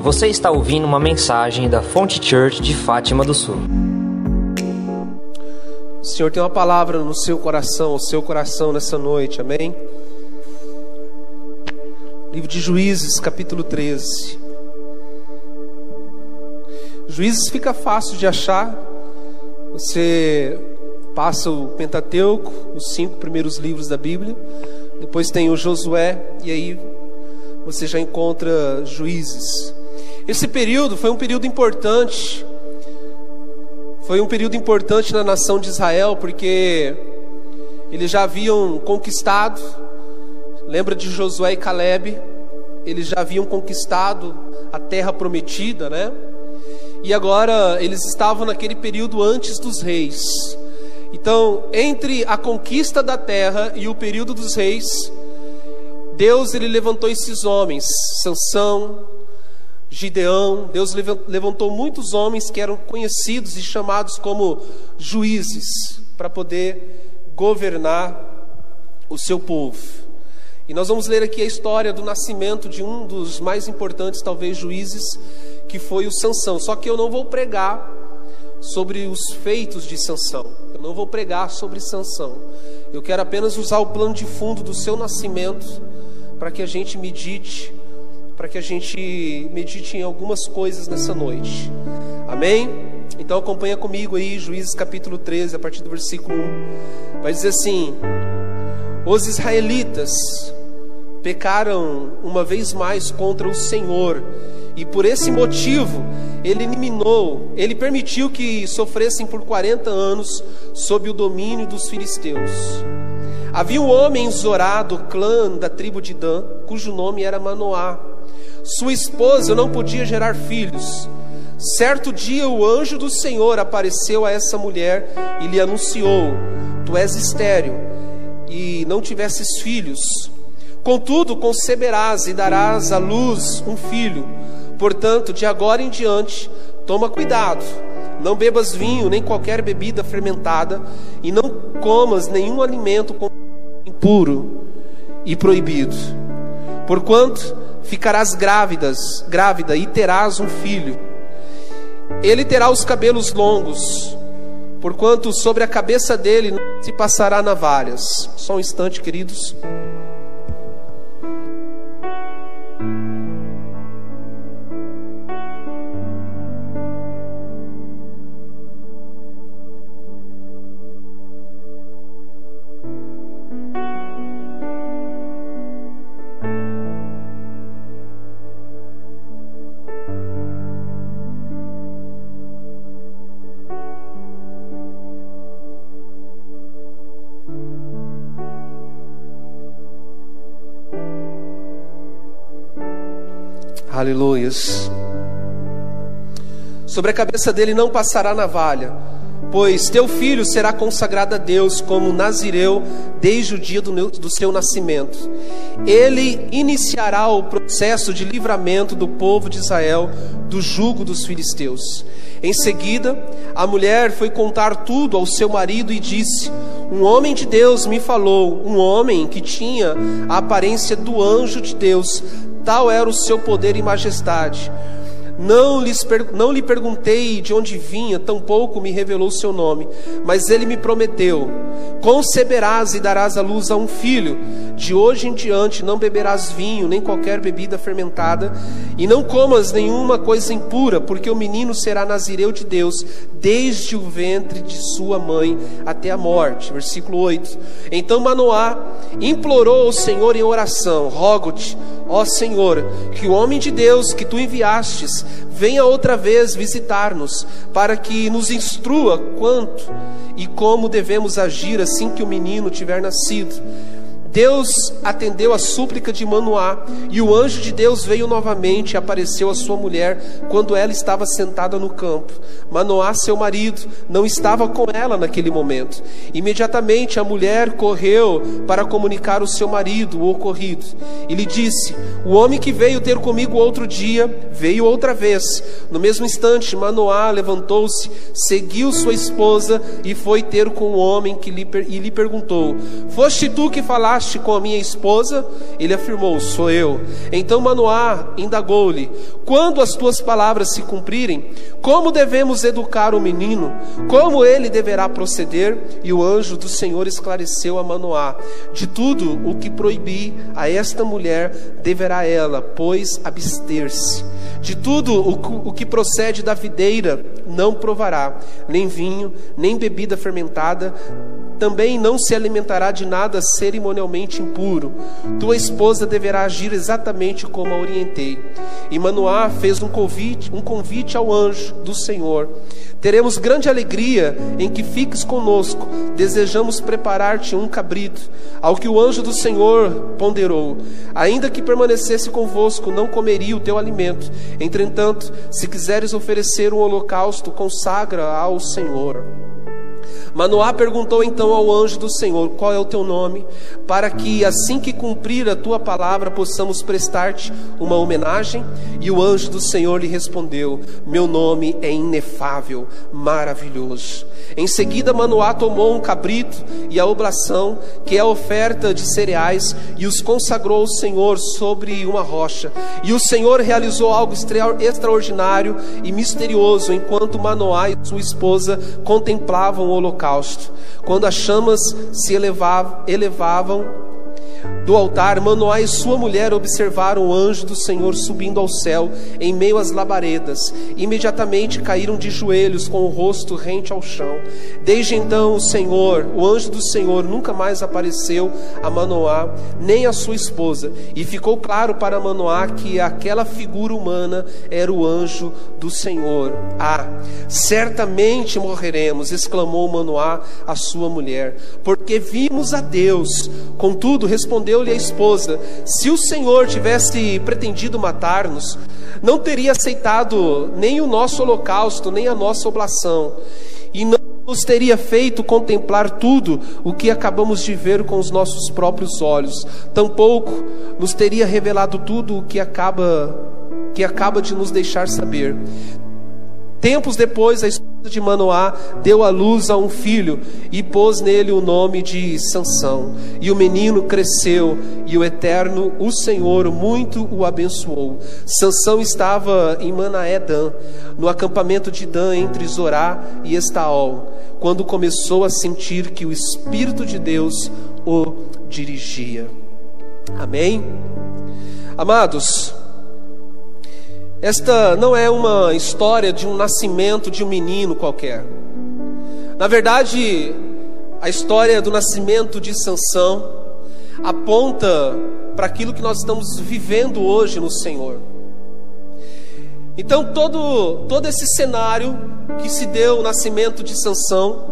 Você está ouvindo uma mensagem da Fonte Church de Fátima do Sul. O Senhor tem uma palavra no seu coração, o seu coração nessa noite, amém? Livro de Juízes, capítulo 13. Juízes fica fácil de achar. Você passa o Pentateuco, os cinco primeiros livros da Bíblia. Depois tem o Josué, e aí você já encontra Juízes. Esse período foi um período importante. Foi um período importante na nação de Israel, porque eles já haviam conquistado. Lembra de Josué e Caleb? Eles já haviam conquistado a terra prometida, né? E agora eles estavam naquele período antes dos reis. Então, entre a conquista da terra e o período dos reis, Deus ele levantou esses homens, Sansão, Gideão, Deus levantou muitos homens que eram conhecidos e chamados como juízes para poder governar o seu povo. E nós vamos ler aqui a história do nascimento de um dos mais importantes, talvez, juízes, que foi o Sansão. Só que eu não vou pregar sobre os feitos de Sansão. Eu não vou pregar sobre Sansão. Eu quero apenas usar o plano de fundo do seu nascimento para que a gente medite para que a gente medite em algumas coisas nessa noite. Amém? Então acompanha comigo aí, Juízes capítulo 13, a partir do versículo 1. Vai dizer assim: Os israelitas pecaram uma vez mais contra o Senhor, e por esse motivo ele eliminou, ele permitiu que sofressem por 40 anos sob o domínio dos filisteus. Havia um homem em Zorá, do clã da tribo de Dan, cujo nome era Manoá. Sua esposa não podia gerar filhos. Certo dia o anjo do Senhor apareceu a essa mulher e lhe anunciou: Tu és estéril e não tivesses filhos. Contudo, conceberás e darás à luz um filho. Portanto, de agora em diante, toma cuidado. Não bebas vinho, nem qualquer bebida fermentada, e não comas nenhum alimento impuro e proibido. Porquanto ficarás grávidas, grávida e terás um filho. Ele terá os cabelos longos, porquanto sobre a cabeça dele se passará navalhas. Só um instante, queridos. Aleluias. Sobre a cabeça dele não passará navalha, pois teu filho será consagrado a Deus como nazireu desde o dia do, do seu nascimento. Ele iniciará o processo de livramento do povo de Israel do jugo dos filisteus. Em seguida, a mulher foi contar tudo ao seu marido e disse: Um homem de Deus me falou, um homem que tinha a aparência do anjo de Deus tal era o seu poder e majestade. Não, lhes, não lhe perguntei de onde vinha, tampouco me revelou o seu nome, mas ele me prometeu: conceberás e darás à luz a um filho. De hoje em diante não beberás vinho, nem qualquer bebida fermentada, e não comas nenhuma coisa impura, porque o menino será nazireu de Deus, desde o ventre de sua mãe até a morte. Versículo 8. Então Manoá implorou ao Senhor em oração: Rogo-te, ó Senhor, que o homem de Deus que tu enviastes venha outra vez visitar-nos, para que nos instrua quanto e como devemos agir assim que o menino tiver nascido. Deus atendeu a súplica de Manoá, e o anjo de Deus veio novamente e apareceu à sua mulher quando ela estava sentada no campo. Manoá, seu marido, não estava com ela naquele momento. Imediatamente a mulher correu para comunicar ao seu marido o ocorrido. E lhe disse: O homem que veio ter comigo outro dia veio outra vez. No mesmo instante, Manoá levantou-se, seguiu sua esposa e foi ter com o homem que lhe, e lhe perguntou: Foste tu que falaste? Com a minha esposa? Ele afirmou: Sou eu. Então Manoá indagou-lhe: Quando as tuas palavras se cumprirem, como devemos educar o menino? Como ele deverá proceder? E o anjo do Senhor esclareceu a Manoá: De tudo o que proibi a esta mulher, deverá ela, pois, abster-se. De tudo o que procede da videira, não provará, nem vinho, nem bebida fermentada, também não se alimentará de nada cerimonialmente impuro. Tua esposa deverá agir exatamente como a orientei. E Manoá fez um convite, um convite ao anjo do Senhor. Teremos grande alegria em que fiques conosco. Desejamos preparar-te um cabrito. Ao que o anjo do Senhor ponderou: Ainda que permanecesse convosco, não comeria o teu alimento. Entretanto, se quiseres oferecer um holocausto, consagra ao Senhor. Manoá perguntou então ao anjo do Senhor: Qual é o teu nome? Para que assim que cumprir a tua palavra possamos prestar-te uma homenagem. E o anjo do Senhor lhe respondeu: Meu nome é inefável, maravilhoso. Em seguida, Manoá tomou um cabrito e a oblação, que é a oferta de cereais, e os consagrou ao Senhor sobre uma rocha. E o Senhor realizou algo extraordinário e misterioso enquanto Manoá e sua esposa contemplavam o holocausto. Quando as chamas se elevavam, elevavam do altar, Manoá e sua mulher observaram o anjo do Senhor subindo ao céu em meio às labaredas. Imediatamente caíram de joelhos com o rosto rente ao chão. Desde então, o Senhor, o anjo do Senhor, nunca mais apareceu a Manoá nem a sua esposa. E ficou claro para Manoá que aquela figura humana era o anjo do Senhor. Ah, certamente morreremos, exclamou Manoá a sua mulher, porque vimos a Deus. Contudo, respondeu-lhe a esposa: Se o Senhor tivesse pretendido matar-nos, não teria aceitado nem o nosso holocausto, nem a nossa oblação, e não nos teria feito contemplar tudo o que acabamos de ver com os nossos próprios olhos. Tampouco nos teria revelado tudo o que acaba que acaba de nos deixar saber. Tempos depois, a esposa de Manoá deu à luz a um filho e pôs nele o nome de Sansão. E o menino cresceu e o Eterno, o Senhor, muito o abençoou. Sansão estava em Manaé-Dan, no acampamento de Dan entre Zorá e Estaol, quando começou a sentir que o Espírito de Deus o dirigia. Amém? Amados, esta não é uma história de um nascimento de um menino qualquer. Na verdade, a história do nascimento de Sansão aponta para aquilo que nós estamos vivendo hoje no Senhor. Então, todo, todo esse cenário que se deu o nascimento de Sansão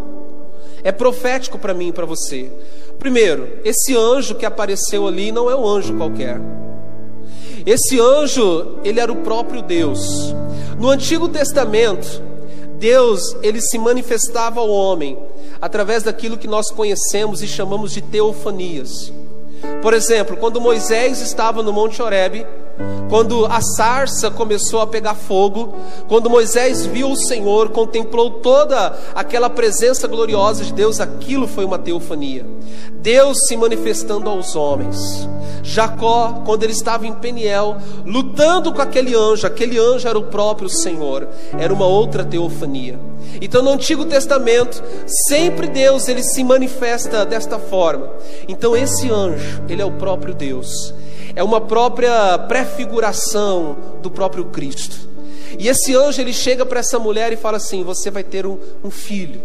é profético para mim e para você. Primeiro, esse anjo que apareceu ali não é um anjo qualquer. Esse anjo, ele era o próprio Deus. No Antigo Testamento, Deus, ele se manifestava ao homem através daquilo que nós conhecemos e chamamos de teofanias. Por exemplo, quando Moisés estava no Monte Horebe, quando a sarça começou a pegar fogo, quando Moisés viu o Senhor, contemplou toda aquela presença gloriosa de Deus, aquilo foi uma teofania. Deus se manifestando aos homens. Jacó, quando ele estava em Peniel, lutando com aquele anjo, aquele anjo era o próprio Senhor, era uma outra teofania. Então no Antigo Testamento, sempre Deus ele se manifesta desta forma. Então esse anjo, ele é o próprio Deus. É uma própria prefiguração do próprio Cristo. E esse anjo ele chega para essa mulher e fala assim: Você vai ter um, um filho.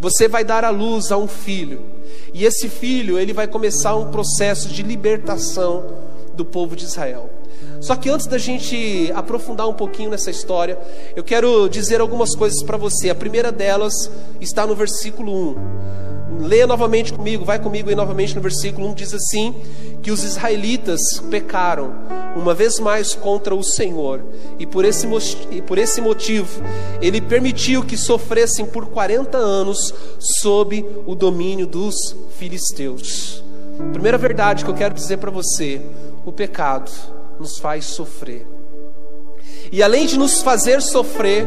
Você vai dar à luz a um filho. E esse filho, ele vai começar um processo de libertação do povo de Israel. Só que antes da gente aprofundar um pouquinho nessa história, eu quero dizer algumas coisas para você. A primeira delas está no versículo 1. Leia novamente comigo, vai comigo aí novamente no versículo 1, diz assim: que os israelitas pecaram uma vez mais contra o Senhor, e por esse, e por esse motivo ele permitiu que sofressem por 40 anos sob o domínio dos filisteus. Primeira verdade que eu quero dizer para você: o pecado nos faz sofrer. E além de nos fazer sofrer,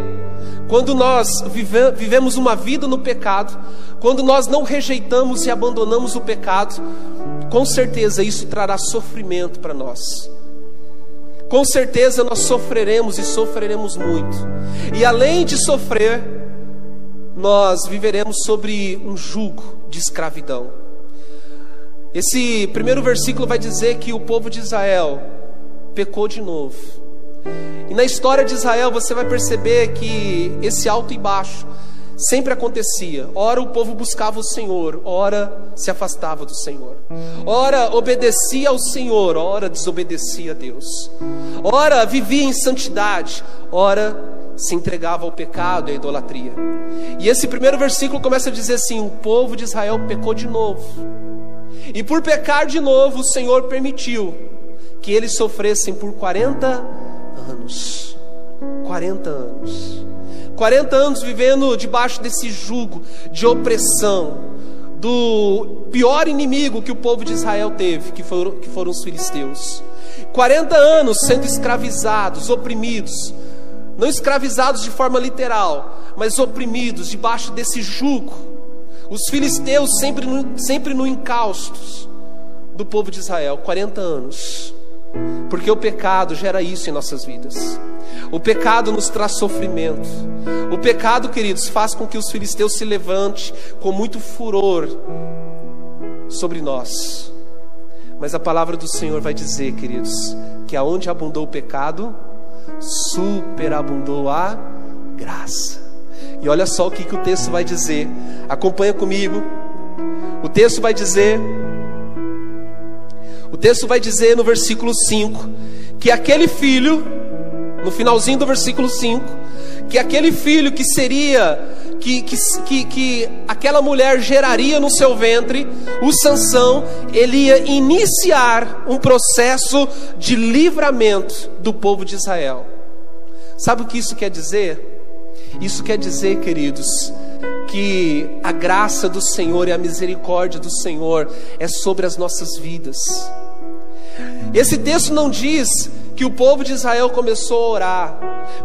quando nós vive, vivemos uma vida no pecado, quando nós não rejeitamos e abandonamos o pecado, com certeza isso trará sofrimento para nós. Com certeza nós sofreremos e sofreremos muito. E além de sofrer, nós viveremos sobre um jugo de escravidão. Esse primeiro versículo vai dizer que o povo de Israel pecou de novo. E na história de Israel você vai perceber que esse alto e baixo sempre acontecia. Ora o povo buscava o Senhor, ora se afastava do Senhor. Ora obedecia ao Senhor, ora desobedecia a Deus. Ora vivia em santidade, ora se entregava ao pecado e à idolatria. E esse primeiro versículo começa a dizer assim: o povo de Israel pecou de novo. E por pecar de novo, o Senhor permitiu que eles sofressem por 40 anos. 40 anos. 40 anos vivendo debaixo desse jugo de opressão, do pior inimigo que o povo de Israel teve, que foram, que foram os filisteus. 40 anos sendo escravizados, oprimidos, não escravizados de forma literal, mas oprimidos debaixo desse jugo. Os filisteus sempre no, sempre no encalços do povo de Israel, 40 anos. Porque o pecado gera isso em nossas vidas. O pecado nos traz sofrimento. O pecado, queridos, faz com que os filisteus se levante com muito furor sobre nós. Mas a palavra do Senhor vai dizer, queridos, que aonde abundou o pecado, superabundou a graça. E olha só o que, que o texto vai dizer. Acompanha comigo. O texto vai dizer o texto vai dizer no versículo 5 que aquele filho, no finalzinho do versículo 5, que aquele filho que seria, que, que, que, que aquela mulher geraria no seu ventre, o Sansão, ele ia iniciar um processo de livramento do povo de Israel. Sabe o que isso quer dizer? Isso quer dizer, queridos, que a graça do Senhor e a misericórdia do Senhor é sobre as nossas vidas. Esse texto não diz que o povo de Israel começou a orar,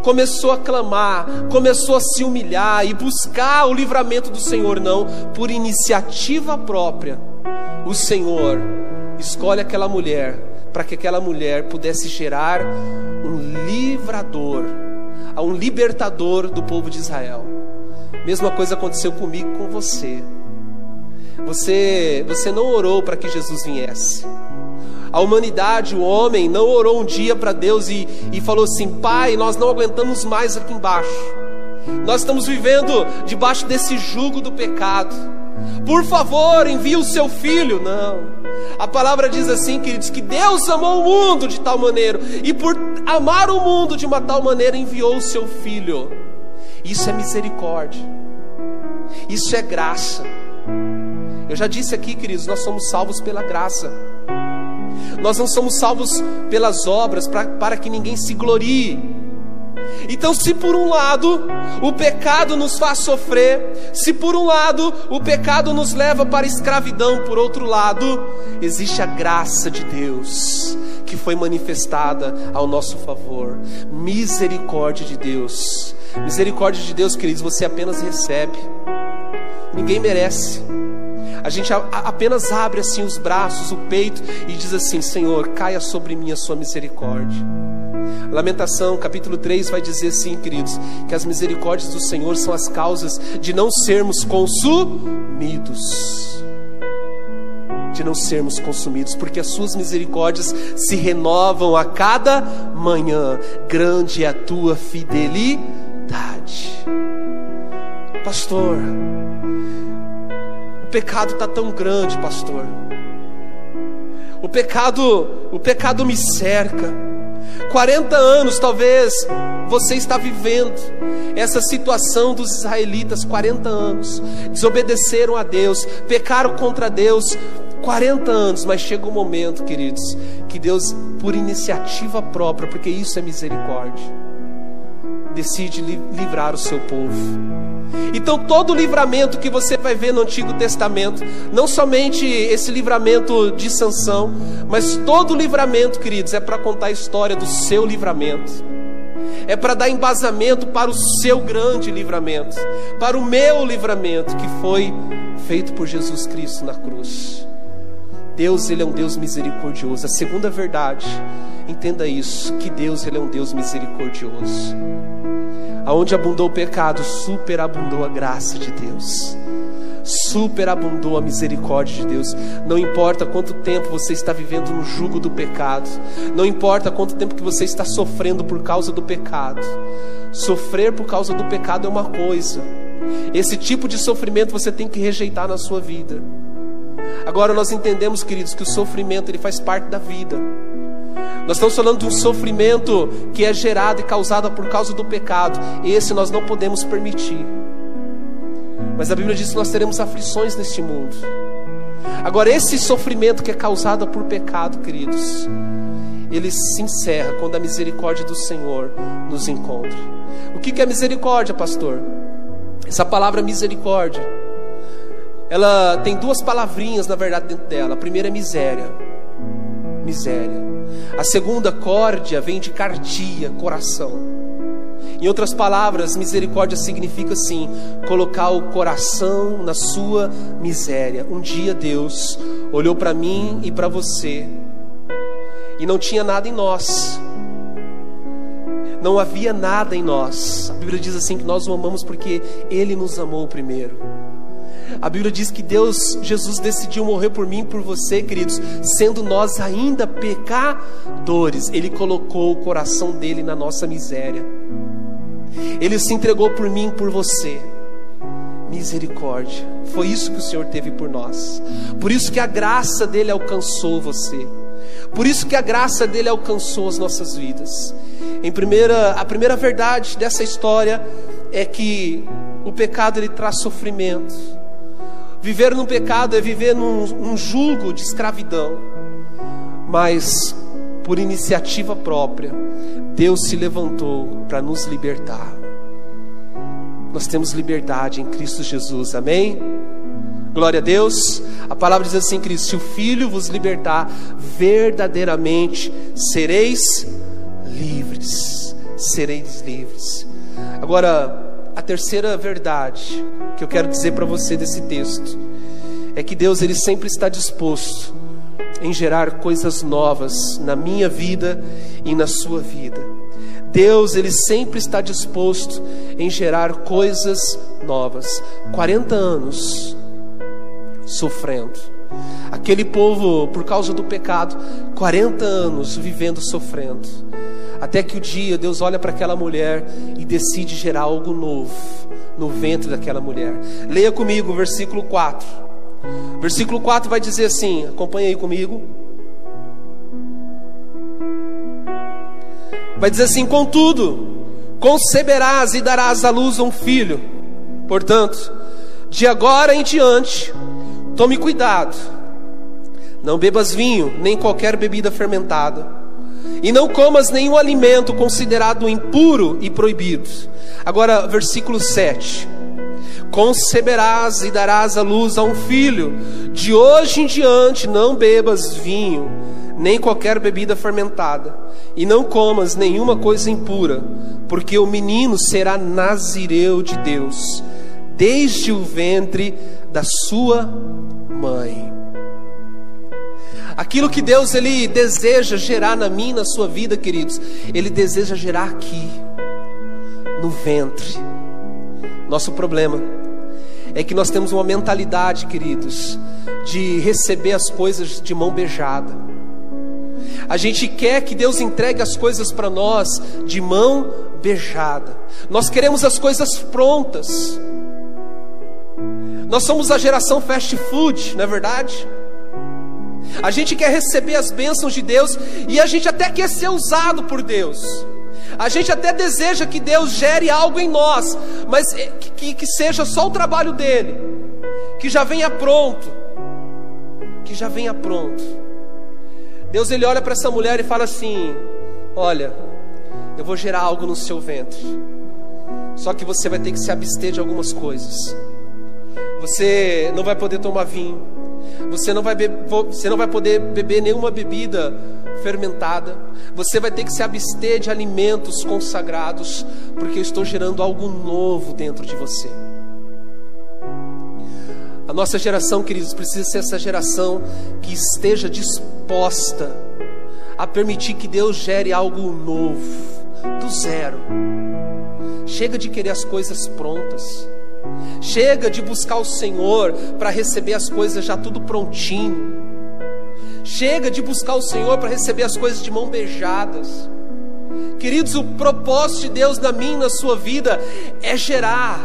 começou a clamar, começou a se humilhar e buscar o livramento do Senhor, não, por iniciativa própria. O Senhor escolhe aquela mulher para que aquela mulher pudesse gerar um livrador, um libertador do povo de Israel. Mesma coisa aconteceu comigo com você. Você, você não orou para que Jesus viesse. A humanidade, o homem, não orou um dia para Deus e, e falou assim: Pai, nós não aguentamos mais aqui embaixo. Nós estamos vivendo debaixo desse jugo do pecado. Por favor, envie o seu filho. Não. A palavra diz assim, queridos, que Deus amou o mundo de tal maneira, e por amar o mundo de uma tal maneira enviou o seu filho. Isso é misericórdia. Isso é graça. Eu já disse aqui, queridos, nós somos salvos pela graça. Nós não somos salvos pelas obras pra, para que ninguém se glorie. Então, se por um lado o pecado nos faz sofrer, se por um lado o pecado nos leva para a escravidão, por outro lado, existe a graça de Deus que foi manifestada ao nosso favor. Misericórdia de Deus. Misericórdia de Deus, queridos, você apenas recebe. Ninguém merece. A gente apenas abre assim os braços, o peito e diz assim: Senhor, caia sobre mim a sua misericórdia. Lamentação, capítulo 3 vai dizer assim, queridos, que as misericórdias do Senhor são as causas de não sermos consumidos. De não sermos consumidos, porque as suas misericórdias se renovam a cada manhã. Grande é a tua fidelidade. Pastor, pecado está tão grande, pastor. O pecado, o pecado me cerca. 40 anos talvez você está vivendo essa situação dos israelitas, 40 anos, desobedeceram a Deus, pecaram contra Deus, 40 anos, mas chega um momento, queridos, que Deus, por iniciativa própria, porque isso é misericórdia, decide livrar o seu povo. Então, todo livramento que você vai ver no Antigo Testamento, não somente esse livramento de Sansão, mas todo livramento, queridos, é para contar a história do seu livramento. é para dar embasamento para o seu grande livramento, para o meu livramento que foi feito por Jesus Cristo na cruz. Deus, ele é um Deus misericordioso. A segunda verdade, entenda isso, que Deus, ele é um Deus misericordioso. Aonde abundou o pecado, superabundou a graça de Deus superabundou a misericórdia de Deus. Não importa quanto tempo você está vivendo no jugo do pecado, não importa quanto tempo que você está sofrendo por causa do pecado. Sofrer por causa do pecado é uma coisa. Esse tipo de sofrimento você tem que rejeitar na sua vida. Agora nós entendemos, queridos, que o sofrimento ele faz parte da vida. Nós estamos falando de um sofrimento que é gerado e causado por causa do pecado. Esse nós não podemos permitir. Mas a Bíblia diz que nós teremos aflições neste mundo. Agora, esse sofrimento que é causado por pecado, queridos, ele se encerra quando a misericórdia do Senhor nos encontra. O que é misericórdia, pastor? Essa palavra misericórdia, ela tem duas palavrinhas, na verdade, dentro dela. A primeira é miséria. Miséria. A segunda, córdia, vem de cardia, coração. Em outras palavras, misericórdia significa assim: colocar o coração na sua miséria. Um dia Deus olhou para mim e para você e não tinha nada em nós. Não havia nada em nós. A Bíblia diz assim que nós o amamos porque ele nos amou primeiro. A Bíblia diz que Deus, Jesus decidiu morrer por mim por você, queridos, sendo nós ainda pecadores. Ele colocou o coração dele na nossa miséria. Ele se entregou por mim e por você. Misericórdia. Foi isso que o Senhor teve por nós. Por isso que a graça dele alcançou você. Por isso que a graça dele alcançou as nossas vidas. Em primeira, a primeira verdade dessa história é que o pecado ele traz sofrimento. Viver no pecado é viver num, num julgo de escravidão. Mas por iniciativa própria, Deus se levantou para nos libertar. Nós temos liberdade em Cristo Jesus, amém? Glória a Deus. A palavra diz assim, Cristo: se o Filho vos libertar, verdadeiramente sereis livres. Sereis livres. Agora, a terceira verdade que eu quero dizer para você desse texto é que Deus ele sempre está disposto em gerar coisas novas na minha vida e na sua vida. Deus, ele sempre está disposto em gerar coisas novas. 40 anos sofrendo. Aquele povo, por causa do pecado, 40 anos vivendo sofrendo. Até que o dia Deus olha para aquela mulher e decide gerar algo novo no ventre daquela mulher. Leia comigo o versículo 4. Versículo 4 vai dizer assim: acompanha aí comigo. Vai dizer assim: Contudo, conceberás e darás à luz um filho. Portanto, de agora em diante, tome cuidado. Não bebas vinho, nem qualquer bebida fermentada. E não comas nenhum alimento considerado impuro e proibido. Agora, versículo 7. Conceberás e darás à luz a um filho. De hoje em diante, não bebas vinho, nem qualquer bebida fermentada, e não comas nenhuma coisa impura, porque o menino será nazireu de Deus, desde o ventre da sua mãe. Aquilo que Deus ele deseja gerar na mim, na sua vida, queridos, ele deseja gerar aqui, no ventre. Nosso problema é que nós temos uma mentalidade, queridos, de receber as coisas de mão beijada. A gente quer que Deus entregue as coisas para nós de mão beijada. Nós queremos as coisas prontas. Nós somos a geração fast food, não é verdade? A gente quer receber as bênçãos de Deus e a gente até quer ser usado por Deus. A gente até deseja que Deus gere algo em nós, mas que, que, que seja só o trabalho dele, que já venha pronto, que já venha pronto. Deus ele olha para essa mulher e fala assim: Olha, eu vou gerar algo no seu ventre. Só que você vai ter que se abster de algumas coisas. Você não vai poder tomar vinho. Você não vai, você não vai poder beber nenhuma bebida fermentada. Você vai ter que se abster de alimentos consagrados, porque eu estou gerando algo novo dentro de você. A nossa geração, queridos, precisa ser essa geração que esteja disposta a permitir que Deus gere algo novo, do zero. Chega de querer as coisas prontas. Chega de buscar o Senhor para receber as coisas já tudo prontinho. Chega de buscar o Senhor para receber as coisas de mão beijadas. Queridos, o propósito de Deus na minha e na sua vida é gerar.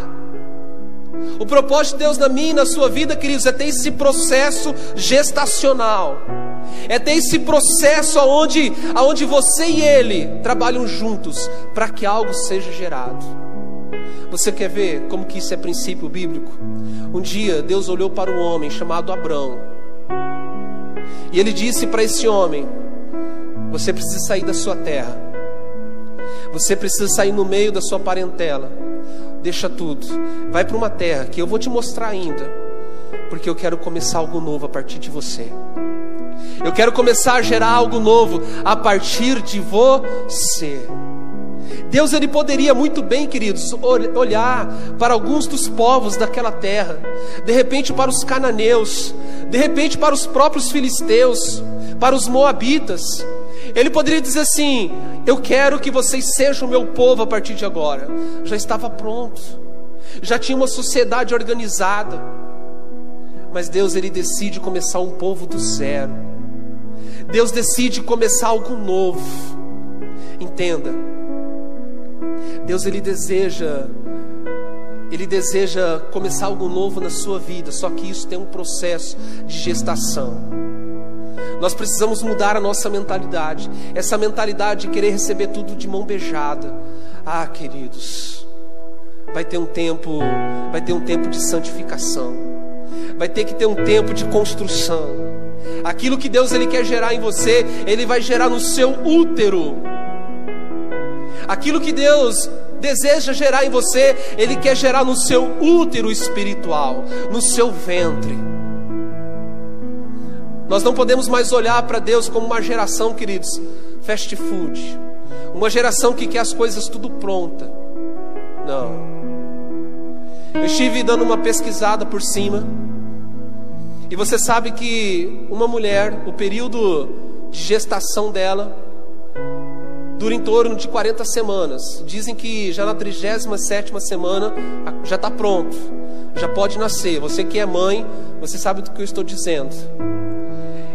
O propósito de Deus na minha e na sua vida, queridos, é ter esse processo gestacional. É ter esse processo onde, onde você e ele trabalham juntos para que algo seja gerado. Você quer ver como que isso é princípio bíblico? Um dia Deus olhou para um homem chamado Abrão. E ele disse para esse homem: Você precisa sair da sua terra. Você precisa sair no meio da sua parentela. Deixa tudo. Vai para uma terra que eu vou te mostrar ainda. Porque eu quero começar algo novo a partir de você. Eu quero começar a gerar algo novo a partir de você. Deus ele poderia muito bem, queridos, olhar para alguns dos povos daquela terra, de repente para os cananeus, de repente para os próprios filisteus, para os moabitas. Ele poderia dizer assim: Eu quero que vocês sejam o meu povo a partir de agora. Já estava pronto, já tinha uma sociedade organizada. Mas Deus ele decide começar um povo do zero. Deus decide começar algo novo. Entenda. Deus ele deseja ele deseja começar algo novo na sua vida, só que isso tem um processo de gestação. Nós precisamos mudar a nossa mentalidade, essa mentalidade de querer receber tudo de mão beijada. Ah, queridos, vai ter um tempo, vai ter um tempo de santificação. Vai ter que ter um tempo de construção. Aquilo que Deus ele quer gerar em você, ele vai gerar no seu útero. Aquilo que Deus deseja gerar em você, Ele quer gerar no seu útero espiritual, no seu ventre. Nós não podemos mais olhar para Deus como uma geração, queridos, fast food, uma geração que quer as coisas tudo pronta. Não. Eu estive dando uma pesquisada por cima, e você sabe que uma mulher, o período de gestação dela, dura em torno de 40 semanas. Dizem que já na 37 semana já está pronto, já pode nascer. Você que é mãe, você sabe do que eu estou dizendo.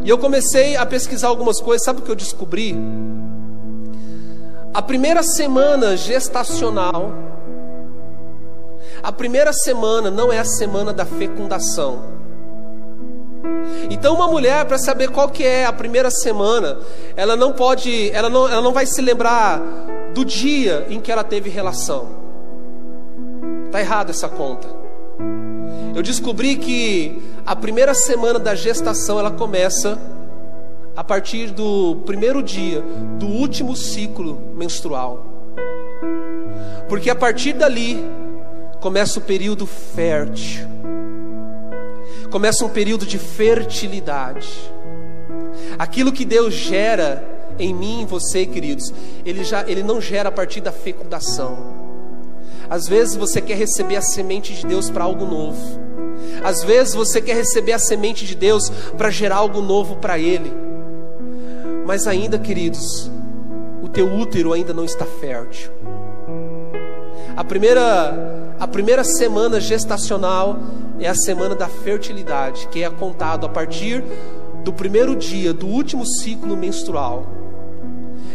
E eu comecei a pesquisar algumas coisas, sabe o que eu descobri? A primeira semana gestacional, a primeira semana não é a semana da fecundação. Então uma mulher para saber qual que é a primeira semana, ela não pode, ela não, ela não vai se lembrar do dia em que ela teve relação. Tá errado essa conta. Eu descobri que a primeira semana da gestação ela começa a partir do primeiro dia do último ciclo menstrual. Porque a partir dali começa o período fértil começa um período de fertilidade. Aquilo que Deus gera em mim e você, queridos, ele, já, ele não gera a partir da fecundação. Às vezes você quer receber a semente de Deus para algo novo. Às vezes você quer receber a semente de Deus para gerar algo novo para Ele. Mas ainda, queridos, o teu útero ainda não está fértil. A primeira, a primeira semana gestacional é a semana da fertilidade, que é contado a partir do primeiro dia do último ciclo menstrual.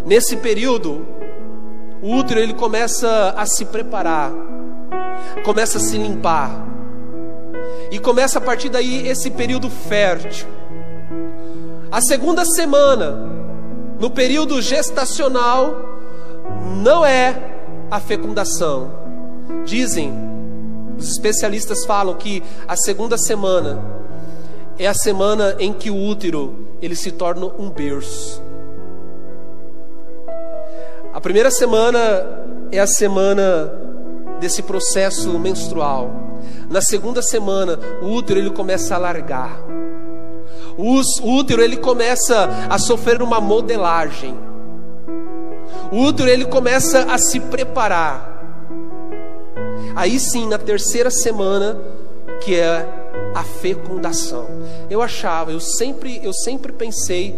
Nesse período, o útero ele começa a se preparar, começa a se limpar. E começa a partir daí esse período fértil. A segunda semana, no período gestacional, não é a fecundação. Dizem os especialistas falam que a segunda semana é a semana em que o útero ele se torna um berço. A primeira semana é a semana desse processo menstrual. Na segunda semana, o útero ele começa a largar. O útero ele começa a sofrer uma modelagem. O útero ele começa a se preparar. Aí sim, na terceira semana, que é a fecundação. Eu achava, eu sempre, eu sempre pensei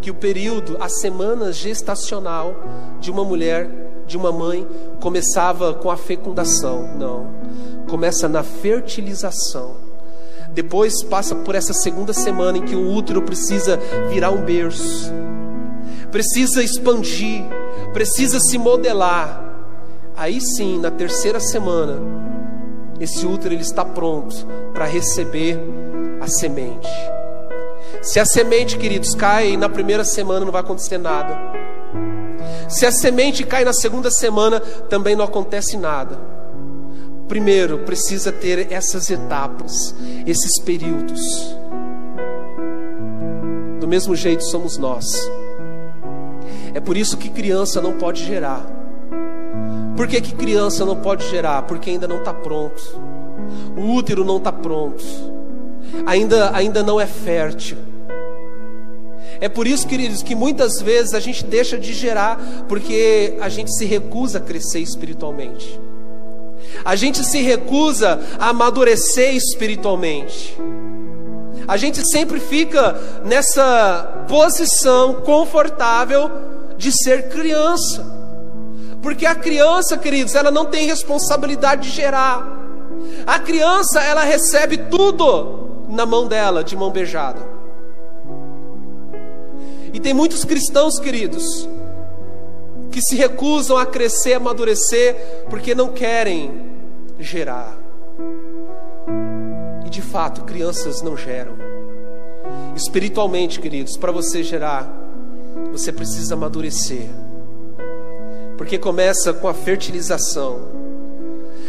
que o período, a semana gestacional de uma mulher, de uma mãe, começava com a fecundação. Não. Começa na fertilização. Depois passa por essa segunda semana em que o útero precisa virar um berço, precisa expandir, precisa se modelar. Aí sim, na terceira semana, esse útero ele está pronto para receber a semente. Se a semente, queridos, cai na primeira semana, não vai acontecer nada. Se a semente cai na segunda semana, também não acontece nada. Primeiro, precisa ter essas etapas, esses períodos. Do mesmo jeito somos nós. É por isso que criança não pode gerar. Por que, que criança não pode gerar? Porque ainda não está pronto. O útero não está pronto. Ainda, ainda não é fértil. É por isso, queridos, que muitas vezes a gente deixa de gerar porque a gente se recusa a crescer espiritualmente. A gente se recusa a amadurecer espiritualmente. A gente sempre fica nessa posição confortável de ser criança. Porque a criança, queridos, ela não tem responsabilidade de gerar. A criança, ela recebe tudo na mão dela, de mão beijada. E tem muitos cristãos, queridos, que se recusam a crescer, a amadurecer, porque não querem gerar. E de fato, crianças não geram. Espiritualmente, queridos, para você gerar, você precisa amadurecer. Porque começa com a fertilização.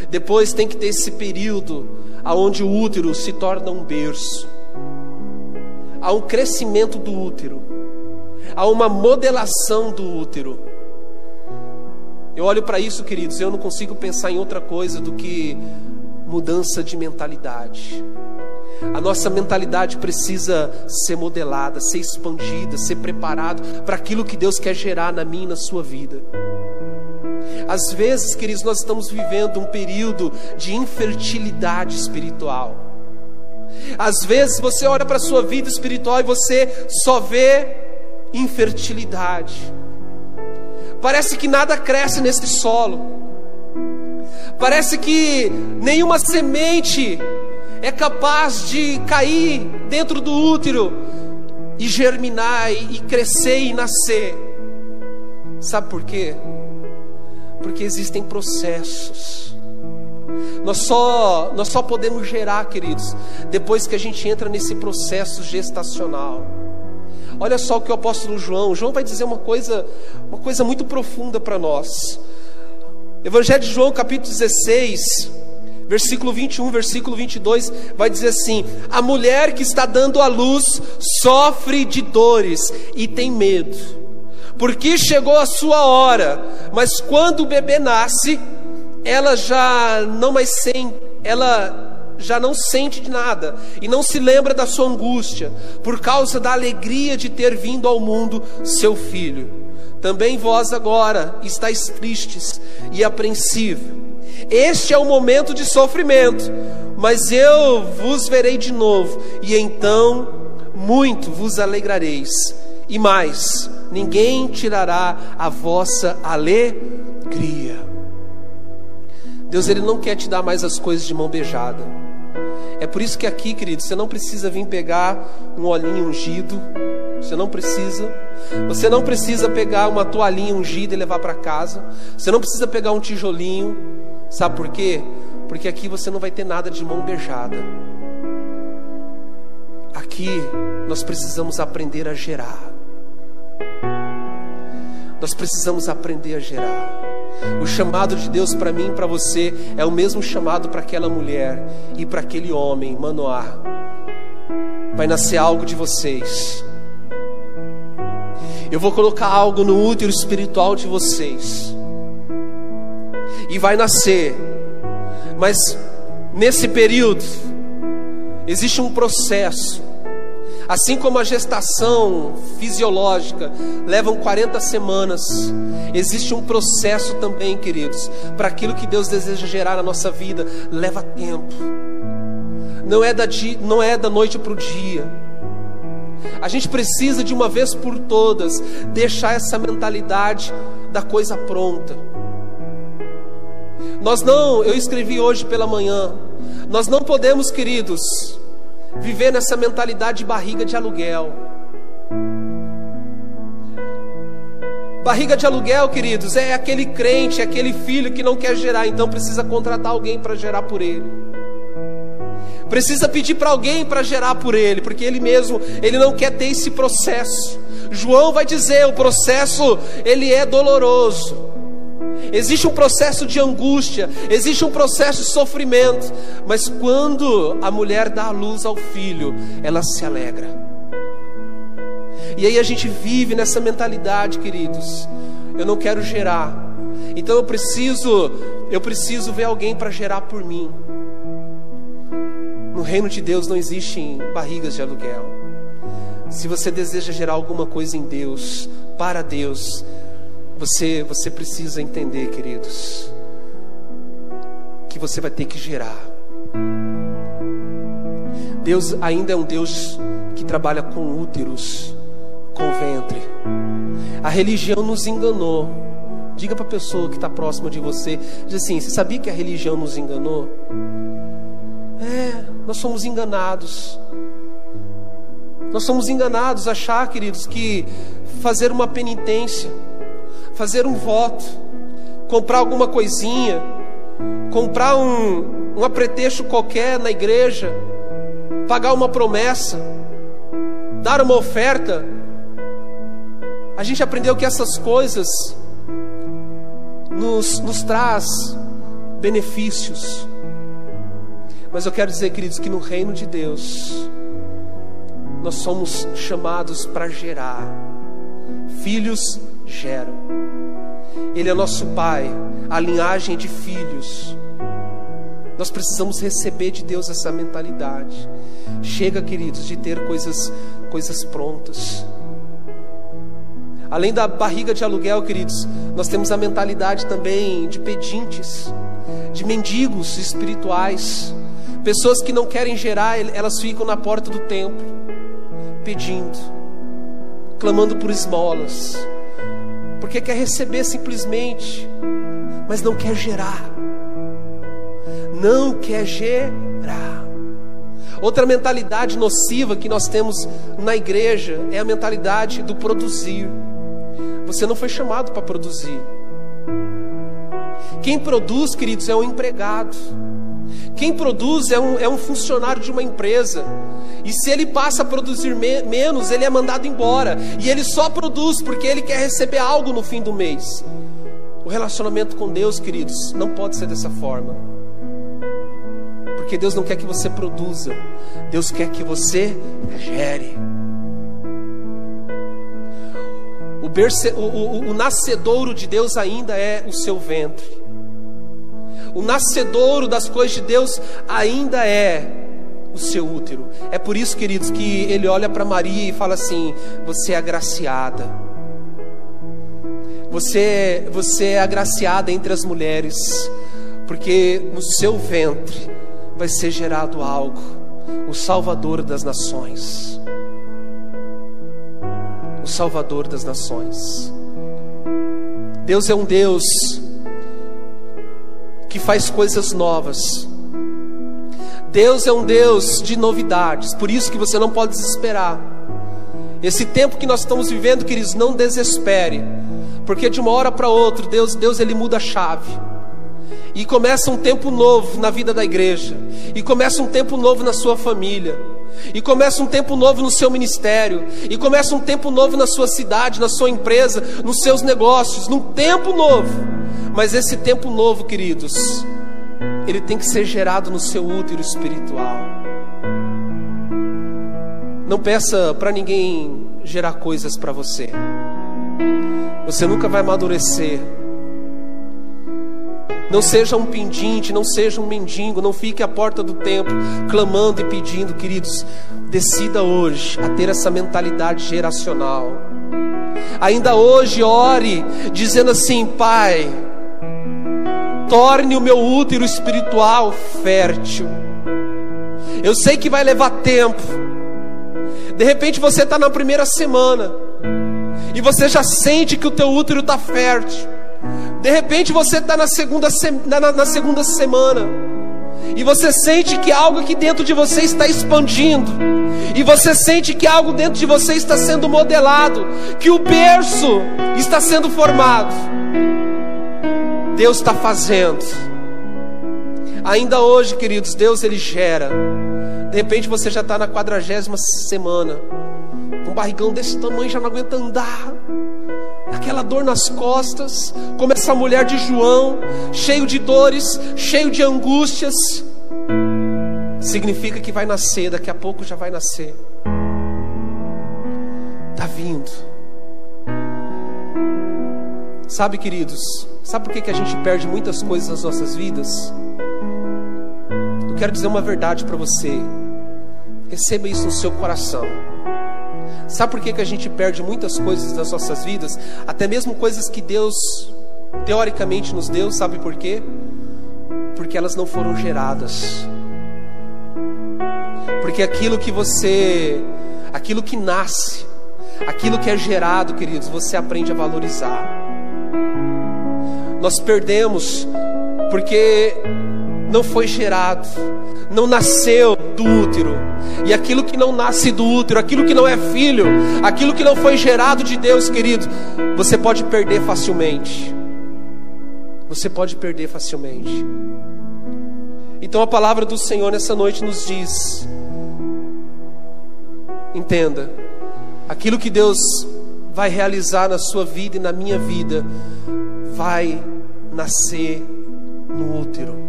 Depois tem que ter esse período aonde o útero se torna um berço. Há um crescimento do útero há uma modelação do útero. Eu olho para isso, queridos, eu não consigo pensar em outra coisa do que mudança de mentalidade. A nossa mentalidade precisa ser modelada, ser expandida, ser preparado para aquilo que Deus quer gerar na minha e na sua vida. Às vezes, queridos, nós estamos vivendo um período de infertilidade espiritual. Às vezes você olha para a sua vida espiritual e você só vê infertilidade. Parece que nada cresce nesse solo. Parece que nenhuma semente é capaz de cair dentro do útero e germinar e crescer e nascer. Sabe por quê? Porque existem processos. Nós só, nós só podemos gerar, queridos, depois que a gente entra nesse processo gestacional. Olha só o que o apóstolo João, João vai dizer uma coisa, uma coisa muito profunda para nós. Evangelho de João, capítulo 16, versículo 21, versículo 22, vai dizer assim: A mulher que está dando à luz sofre de dores e tem medo, porque chegou a sua hora, mas quando o bebê nasce, ela já não mais sente, ela já não sente de nada e não se lembra da sua angústia, por causa da alegria de ter vindo ao mundo seu filho. Também vós agora estáis tristes e apreensivos. Este é o momento de sofrimento, mas eu vos verei de novo, e então muito vos alegrareis. E mais, ninguém tirará a vossa alegria. Deus ele não quer te dar mais as coisas de mão beijada. É por isso que aqui, querido, você não precisa vir pegar um olhinho ungido. Você não precisa. Você não precisa pegar uma toalhinha ungida e levar para casa. Você não precisa pegar um tijolinho. Sabe por quê? Porque aqui você não vai ter nada de mão beijada. Aqui nós precisamos aprender a gerar. Nós precisamos aprender a gerar. O chamado de Deus para mim e para você é o mesmo chamado para aquela mulher e para aquele homem, Manoá. Vai nascer algo de vocês. Eu vou colocar algo no útero espiritual de vocês. E vai nascer. Mas nesse período existe um processo Assim como a gestação fisiológica levam 40 semanas, existe um processo também, queridos, para aquilo que Deus deseja gerar na nossa vida, leva tempo. Não é da, não é da noite para o dia. A gente precisa de uma vez por todas deixar essa mentalidade da coisa pronta. Nós não, eu escrevi hoje pela manhã, nós não podemos, queridos, viver nessa mentalidade de barriga de aluguel. Barriga de aluguel, queridos, é aquele crente, é aquele filho que não quer gerar, então precisa contratar alguém para gerar por ele. Precisa pedir para alguém para gerar por ele, porque ele mesmo, ele não quer ter esse processo. João vai dizer, o processo ele é doloroso. Existe um processo de angústia, existe um processo de sofrimento, mas quando a mulher dá a luz ao filho, ela se alegra. E aí a gente vive nessa mentalidade, queridos. Eu não quero gerar. Então eu preciso, eu preciso ver alguém para gerar por mim. No reino de Deus não existem barrigas de aluguel. Se você deseja gerar alguma coisa em Deus, para Deus, você, você precisa entender, queridos, que você vai ter que gerar. Deus ainda é um Deus que trabalha com úteros, com ventre. A religião nos enganou. Diga para a pessoa que está próxima de você, diz assim: você sabia que a religião nos enganou? É, nós somos enganados. Nós somos enganados a achar, queridos, que fazer uma penitência fazer um voto, comprar alguma coisinha, comprar um, um qualquer na igreja, pagar uma promessa, dar uma oferta. A gente aprendeu que essas coisas nos, nos traz benefícios. Mas eu quero dizer, queridos, que no reino de Deus nós somos chamados para gerar. Filhos geram. Ele é nosso Pai, a linhagem de filhos. Nós precisamos receber de Deus essa mentalidade. Chega, queridos, de ter coisas, coisas prontas. Além da barriga de aluguel, queridos, nós temos a mentalidade também de pedintes, de mendigos espirituais. Pessoas que não querem gerar, elas ficam na porta do templo, pedindo, clamando por esmolas porque quer receber simplesmente, mas não quer gerar. Não quer gerar. Outra mentalidade nociva que nós temos na igreja é a mentalidade do produzir. Você não foi chamado para produzir. Quem produz, queridos, é um empregado. Quem produz é um, é um funcionário de uma empresa. E se ele passa a produzir me menos, ele é mandado embora. E ele só produz porque ele quer receber algo no fim do mês. O relacionamento com Deus, queridos, não pode ser dessa forma. Porque Deus não quer que você produza, Deus quer que você gere. O, berce, o, o, o nascedouro de Deus ainda é o seu ventre. O nascedouro das coisas de Deus ainda é o seu útero. É por isso, queridos, que ele olha para Maria e fala assim: Você é agraciada. Você, você é agraciada entre as mulheres, porque no seu ventre vai ser gerado algo, o Salvador das nações. O Salvador das nações. Deus é um Deus que faz coisas novas. Deus é um Deus de novidades, por isso que você não pode desesperar. Esse tempo que nós estamos vivendo, queridos, não desespere, porque de uma hora para outra, Deus, Deus ele muda a chave. E começa um tempo novo na vida da igreja, e começa um tempo novo na sua família, e começa um tempo novo no seu ministério, e começa um tempo novo na sua cidade, na sua empresa, nos seus negócios, num tempo novo. Mas esse tempo novo, queridos, ele tem que ser gerado no seu útero espiritual. Não peça para ninguém gerar coisas para você. Você nunca vai amadurecer Não seja um pendinte, não seja um mendigo, não fique à porta do templo clamando e pedindo, queridos. Decida hoje a ter essa mentalidade geracional. Ainda hoje ore dizendo assim: Pai, torne o meu útero espiritual fértil. Eu sei que vai levar tempo. De repente você está na primeira semana e você já sente que o teu útero está fértil. De repente você está na segunda, na, na segunda semana e você sente que algo aqui dentro de você está expandindo, e você sente que algo dentro de você está sendo modelado, que o berço está sendo formado. Deus está fazendo. Ainda hoje, queridos, Deus ele gera. De repente você já está na quadragésima semana, um barrigão desse tamanho já não aguenta andar aquela dor nas costas, como essa mulher de João, cheio de dores, cheio de angústias, significa que vai nascer, daqui a pouco já vai nascer. Está vindo. Sabe, queridos, sabe por que, que a gente perde muitas coisas nas nossas vidas? Eu quero dizer uma verdade para você. Receba isso no seu coração. Sabe por que, que a gente perde muitas coisas das nossas vidas? Até mesmo coisas que Deus, teoricamente, nos deu, sabe por quê? Porque elas não foram geradas. Porque aquilo que você, aquilo que nasce, aquilo que é gerado, queridos, você aprende a valorizar. Nós perdemos porque não foi gerado, não nasceu do útero. E aquilo que não nasce do útero, aquilo que não é filho, aquilo que não foi gerado de Deus, querido, você pode perder facilmente. Você pode perder facilmente. Então a palavra do Senhor nessa noite nos diz: entenda, aquilo que Deus vai realizar na sua vida e na minha vida, vai nascer no útero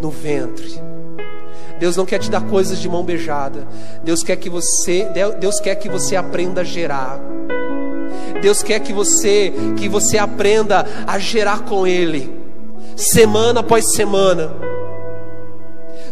no ventre. Deus não quer te dar coisas de mão beijada. Deus quer que você, Deus quer que você aprenda a gerar. Deus quer que você, que você aprenda a gerar com ele, semana após semana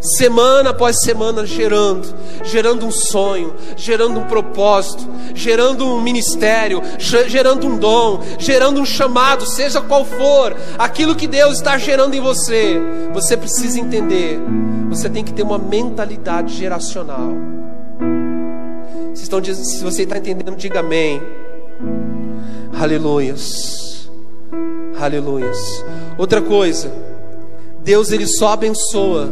semana após semana gerando, gerando um sonho, gerando um propósito, gerando um ministério, gerando um dom, gerando um chamado, seja qual for, aquilo que Deus está gerando em você, você precisa entender, você tem que ter uma mentalidade geracional. Se, estão, se você está entendendo, diga amém. Aleluias. Aleluias. Outra coisa, Deus ele só abençoa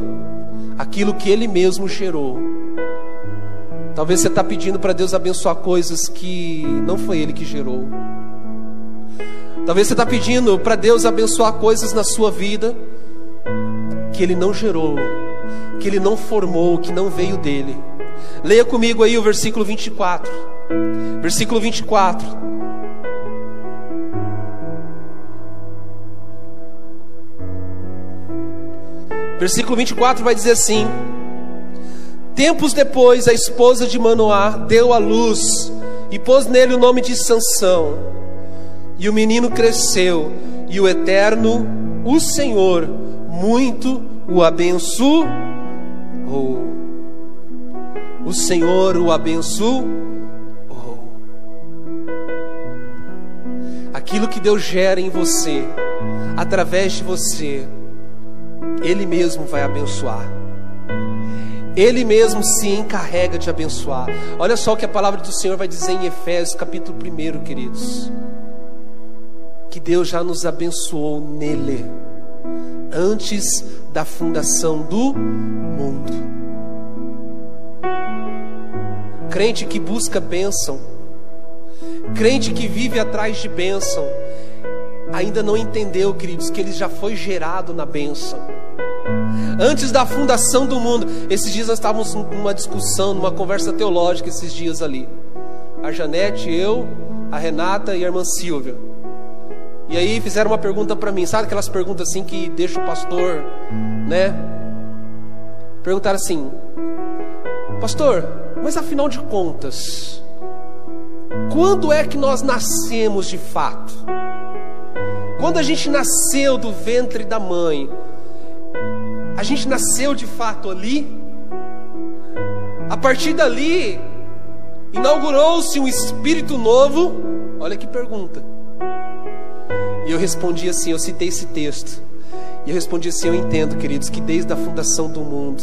aquilo que Ele mesmo gerou. Talvez você está pedindo para Deus abençoar coisas que não foi Ele que gerou. Talvez você está pedindo para Deus abençoar coisas na sua vida que Ele não gerou, que Ele não formou, que não veio dele. Leia comigo aí o versículo 24. Versículo 24. Versículo 24 vai dizer assim: Tempos depois, a esposa de Manoá deu à luz e pôs nele o nome de Sansão. E o menino cresceu, e o Eterno, o Senhor, muito o abençoou. O Senhor o abençoou. Aquilo que Deus gera em você, através de você, ele mesmo vai abençoar. Ele mesmo se encarrega de abençoar. Olha só o que a palavra do Senhor vai dizer em Efésios, capítulo 1, queridos. Que Deus já nos abençoou nele, antes da fundação do mundo. Crente que busca bênção, crente que vive atrás de bênção, ainda não entendeu, queridos, que ele já foi gerado na bênção antes da fundação do mundo. Esses dias nós estávamos numa discussão, numa conversa teológica, esses dias ali. A Janete, eu, a Renata e a irmã Silvia. E aí fizeram uma pergunta para mim, sabe aquelas perguntas assim que deixa o pastor, né? Perguntaram assim: Pastor, mas afinal de contas, quando é que nós nascemos de fato? quando a gente nasceu do ventre da mãe, a gente nasceu de fato ali. A partir dali, inaugurou-se um espírito novo. Olha que pergunta. E eu respondi assim: eu citei esse texto. E eu respondi assim: eu entendo, queridos, que desde a fundação do mundo,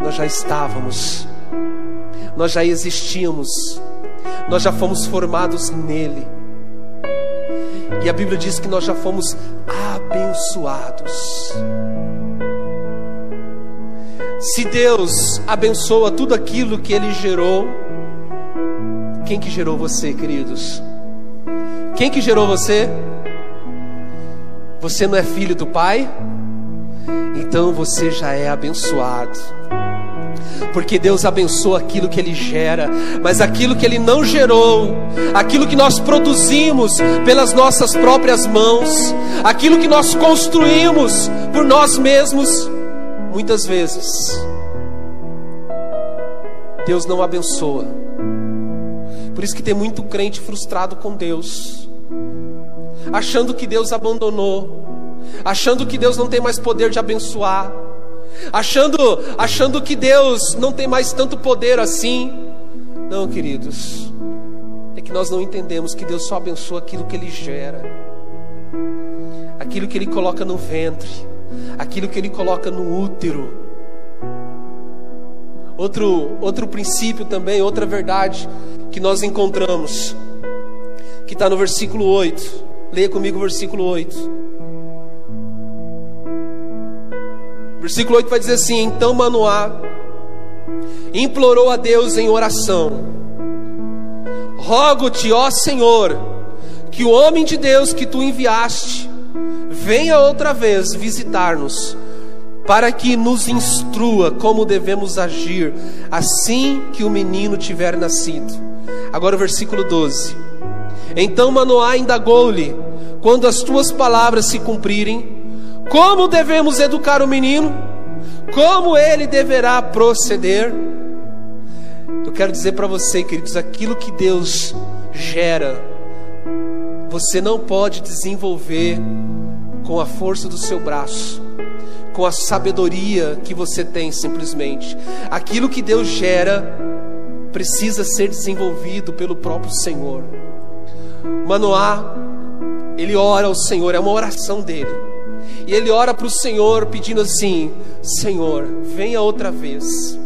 nós já estávamos, nós já existíamos, nós já fomos formados nele. E a Bíblia diz que nós já fomos abençoados. Se Deus abençoa tudo aquilo que Ele gerou, quem que gerou você, queridos? Quem que gerou você? Você não é filho do Pai? Então você já é abençoado. Porque Deus abençoa aquilo que Ele gera, mas aquilo que Ele não gerou, aquilo que nós produzimos pelas nossas próprias mãos, aquilo que nós construímos por nós mesmos, muitas vezes, Deus não abençoa. Por isso que tem muito crente frustrado com Deus achando que Deus abandonou, achando que Deus não tem mais poder de abençoar, achando, achando que Deus não tem mais tanto poder assim. Não, queridos, é que nós não entendemos que Deus só abençoa aquilo que Ele gera, aquilo que Ele coloca no ventre, aquilo que Ele coloca no útero. Outro, outro princípio também, outra verdade que nós encontramos, que está no versículo 8. Leia comigo o versículo 8. Versículo 8 vai dizer assim: Então Manoá implorou a Deus em oração: Rogo-te, ó Senhor, que o homem de Deus que tu enviaste venha outra vez visitar-nos, para que nos instrua como devemos agir assim que o menino tiver nascido. Agora o versículo 12. Então Manoá indagou-lhe: Quando as tuas palavras se cumprirem, como devemos educar o menino? Como ele deverá proceder? Eu quero dizer para você, queridos, aquilo que Deus gera, você não pode desenvolver com a força do seu braço, com a sabedoria que você tem simplesmente. Aquilo que Deus gera precisa ser desenvolvido pelo próprio Senhor. Manoá, ele ora ao Senhor, é uma oração dele. E ele ora para o Senhor pedindo assim: Senhor, venha outra vez,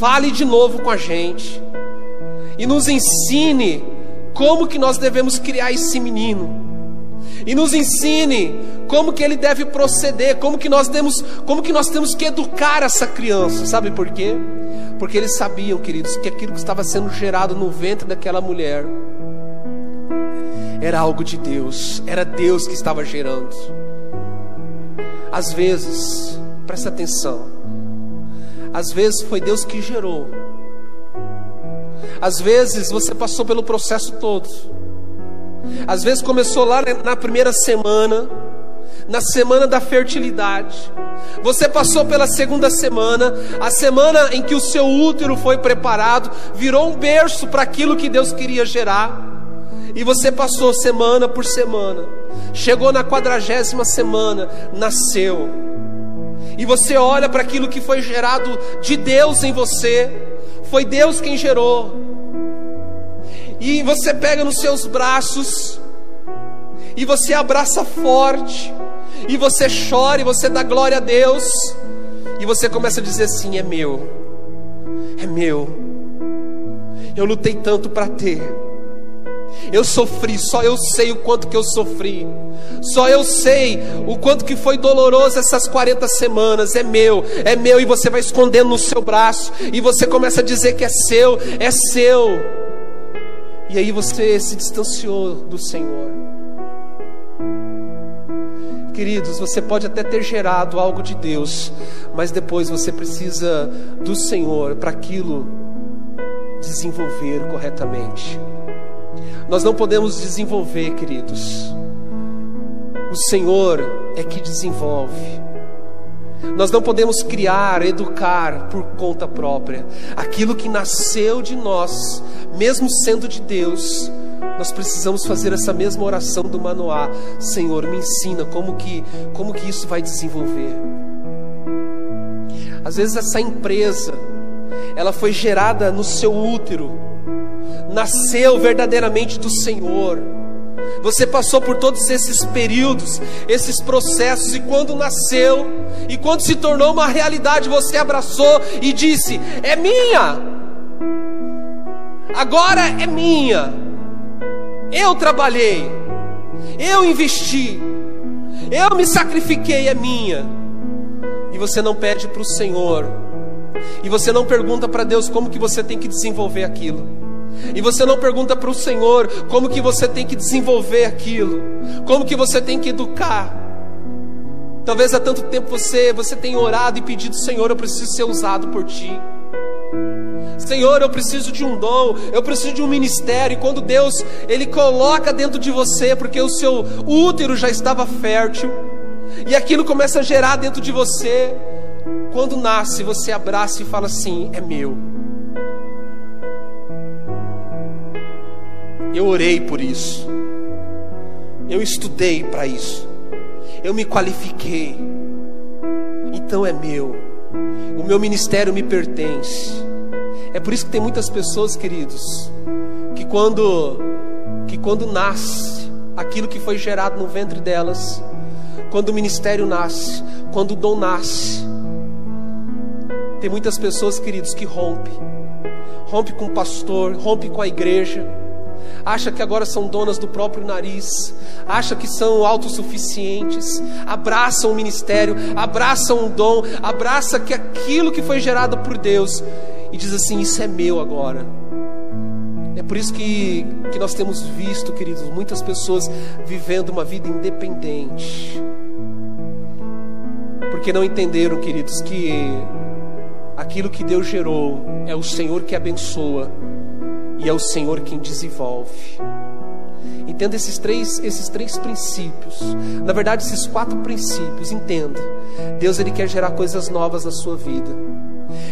fale de novo com a gente e nos ensine como que nós devemos criar esse menino. E nos ensine como que ele deve proceder, como que nós temos, como que nós temos que educar essa criança. Sabe por quê? Porque eles sabiam, queridos, que aquilo que estava sendo gerado no ventre daquela mulher era algo de Deus, era Deus que estava gerando. Às vezes, presta atenção, às vezes foi Deus que gerou, às vezes você passou pelo processo todo, às vezes começou lá na primeira semana, na semana da fertilidade. Você passou pela segunda semana, a semana em que o seu útero foi preparado, virou um berço para aquilo que Deus queria gerar. E você passou semana por semana. Chegou na quadragésima semana, nasceu. E você olha para aquilo que foi gerado de Deus em você. Foi Deus quem gerou. E você pega nos seus braços. E você abraça forte. E você chora e você dá glória a Deus. E você começa a dizer assim: é meu. É meu. Eu lutei tanto para ter. Eu sofri, só eu sei o quanto que eu sofri. Só eu sei o quanto que foi doloroso essas 40 semanas. É meu, é meu, e você vai escondendo no seu braço, e você começa a dizer que é seu, é seu. E aí você se distanciou do Senhor. Queridos, você pode até ter gerado algo de Deus, mas depois você precisa do Senhor para aquilo desenvolver corretamente. Nós não podemos desenvolver, queridos. O Senhor é que desenvolve. Nós não podemos criar, educar por conta própria. Aquilo que nasceu de nós, mesmo sendo de Deus, nós precisamos fazer essa mesma oração do Manoá. Senhor, me ensina como que, como que isso vai desenvolver. Às vezes essa empresa, ela foi gerada no seu útero, nasceu verdadeiramente do Senhor. Você passou por todos esses períodos, esses processos, e quando nasceu, e quando se tornou uma realidade, você abraçou e disse: É minha, agora é minha. Eu trabalhei, eu investi, eu me sacrifiquei, é minha. E você não pede para o Senhor, e você não pergunta para Deus como que você tem que desenvolver aquilo. E você não pergunta para o Senhor como que você tem que desenvolver aquilo, como que você tem que educar. Talvez há tanto tempo você você tenha orado e pedido, Senhor, eu preciso ser usado por Ti. Senhor, eu preciso de um dom, eu preciso de um ministério. E quando Deus ele coloca dentro de você, porque o seu útero já estava fértil, e aquilo começa a gerar dentro de você, quando nasce, você abraça e fala assim: é meu. Eu orei por isso. Eu estudei para isso. Eu me qualifiquei. Então é meu. O meu ministério me pertence. É por isso que tem muitas pessoas, queridos, que quando que quando nasce aquilo que foi gerado no ventre delas, quando o ministério nasce, quando o dom nasce, tem muitas pessoas, queridos, que rompe. Rompe com o pastor, rompe com a igreja acha que agora são donas do próprio nariz, acha que são autossuficientes, abraçam o ministério, abraçam o dom, abraça que aquilo que foi gerado por Deus. E diz assim: Isso é meu agora. É por isso que, que nós temos visto, queridos, muitas pessoas vivendo uma vida independente. Porque não entenderam, queridos, que aquilo que Deus gerou é o Senhor que abençoa e é o Senhor quem desenvolve. Entenda esses três, esses três princípios. Na verdade, esses quatro princípios. Entenda. Deus ele quer gerar coisas novas na sua vida.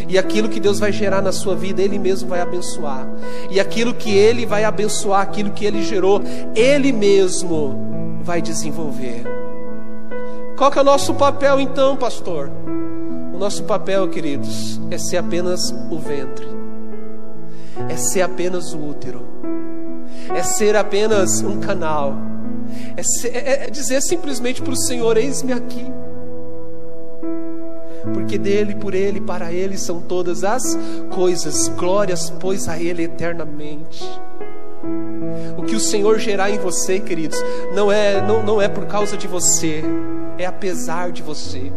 E aquilo que Deus vai gerar na sua vida, Ele mesmo vai abençoar. E aquilo que Ele vai abençoar, aquilo que Ele gerou, Ele mesmo vai desenvolver. Qual que é o nosso papel então, pastor? O nosso papel, queridos, é ser apenas o ventre é ser apenas o útero, é ser apenas um canal, é, ser, é, é dizer simplesmente para o Senhor: Eis-me aqui. Porque dele, por ele, para ele são todas as coisas, glórias, pois a ele eternamente. O que o Senhor gerar em você, queridos, não é, não, não é por causa de você, é apesar de você.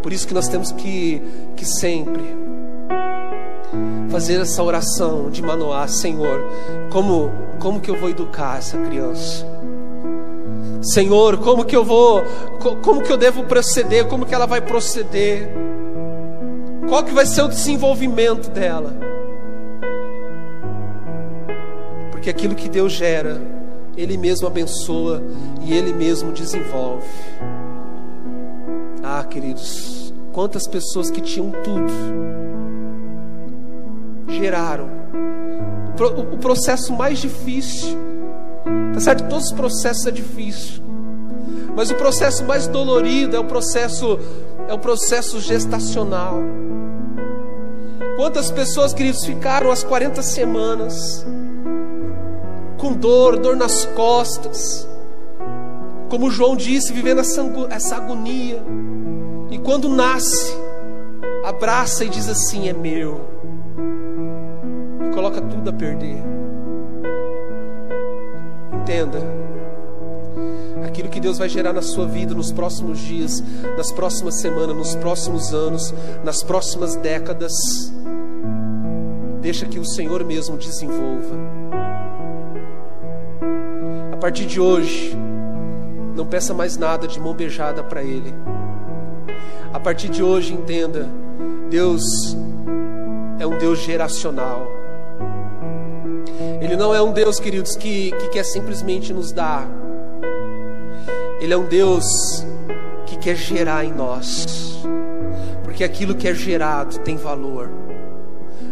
Por isso que nós temos que, que sempre fazer essa oração de Manoá, Senhor, como como que eu vou educar essa criança? Senhor, como que eu vou, como que eu devo proceder, como que ela vai proceder? Qual que vai ser o desenvolvimento dela? Porque aquilo que Deus gera, Ele mesmo abençoa e Ele mesmo desenvolve. Ah, queridos, quantas pessoas que tinham tudo, geraram. O processo mais difícil, tá certo? Todos os processos é difícil, mas o processo mais dolorido é o processo é o processo gestacional. Quantas pessoas, queridos, ficaram as 40 semanas com dor, dor nas costas, como João disse, vivendo essa, essa agonia, e quando nasce, abraça e diz assim: é meu coloca tudo a perder. Entenda. Aquilo que Deus vai gerar na sua vida nos próximos dias, nas próximas semanas, nos próximos anos, nas próximas décadas. Deixa que o Senhor mesmo desenvolva. A partir de hoje, não peça mais nada de mão beijada para Ele. A partir de hoje, entenda: Deus é um Deus geracional. Ele não é um Deus, queridos, que, que quer simplesmente nos dar. Ele é um Deus que quer gerar em nós. Porque aquilo que é gerado tem valor.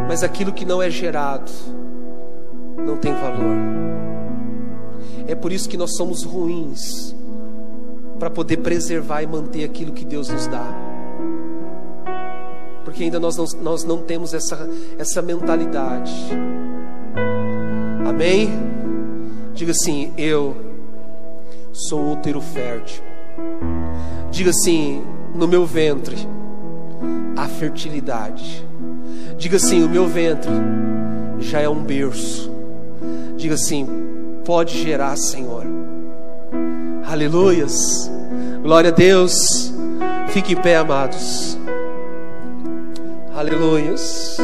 Mas aquilo que não é gerado tem valor. É por isso que nós somos ruins para poder preservar e manter aquilo que Deus nos dá. Porque ainda nós não, nós não temos essa, essa mentalidade. Amém? Diga assim: Eu sou útero fértil. Diga assim: No meu ventre há fertilidade. Diga assim: O meu ventre já é um berço. Diga assim: Pode gerar, Senhor. Aleluias. Glória a Deus. Fique em pé, amados. Aleluias.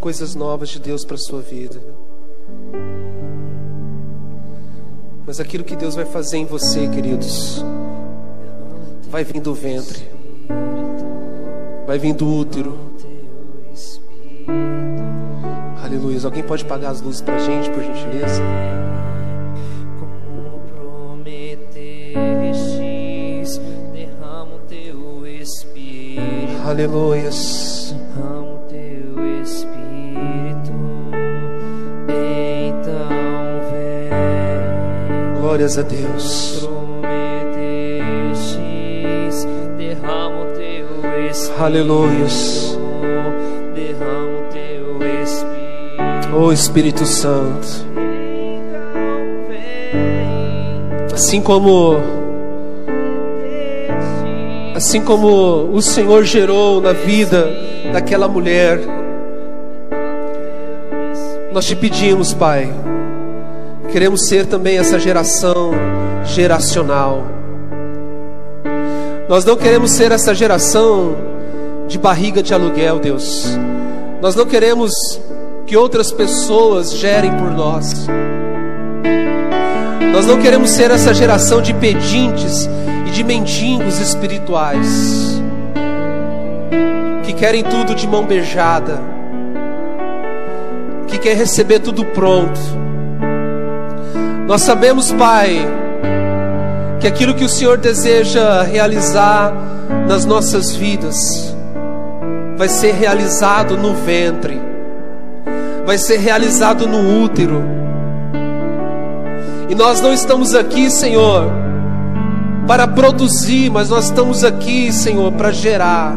Coisas novas de Deus para a sua vida. Mas aquilo que Deus vai fazer em você, queridos, vai vir do ventre, vai vir do útero. Aleluia. Alguém pode pagar as luzes para a gente, por gentileza? Aleluias. Glórias a Deus. derrama o teu espírito. Aleluias. Derrama o teu espírito. Oh Espírito Santo. Assim como assim como o Senhor gerou na vida daquela mulher, nós te pedimos, Pai, Queremos ser também essa geração geracional. Nós não queremos ser essa geração de barriga de aluguel, Deus. Nós não queremos que outras pessoas gerem por nós. Nós não queremos ser essa geração de pedintes e de mendigos espirituais que querem tudo de mão beijada, que quer receber tudo pronto nós sabemos, Pai, que aquilo que o Senhor deseja realizar nas nossas vidas vai ser realizado no ventre, vai ser realizado no útero. E nós não estamos aqui, Senhor, para produzir, mas nós estamos aqui, Senhor, para gerar,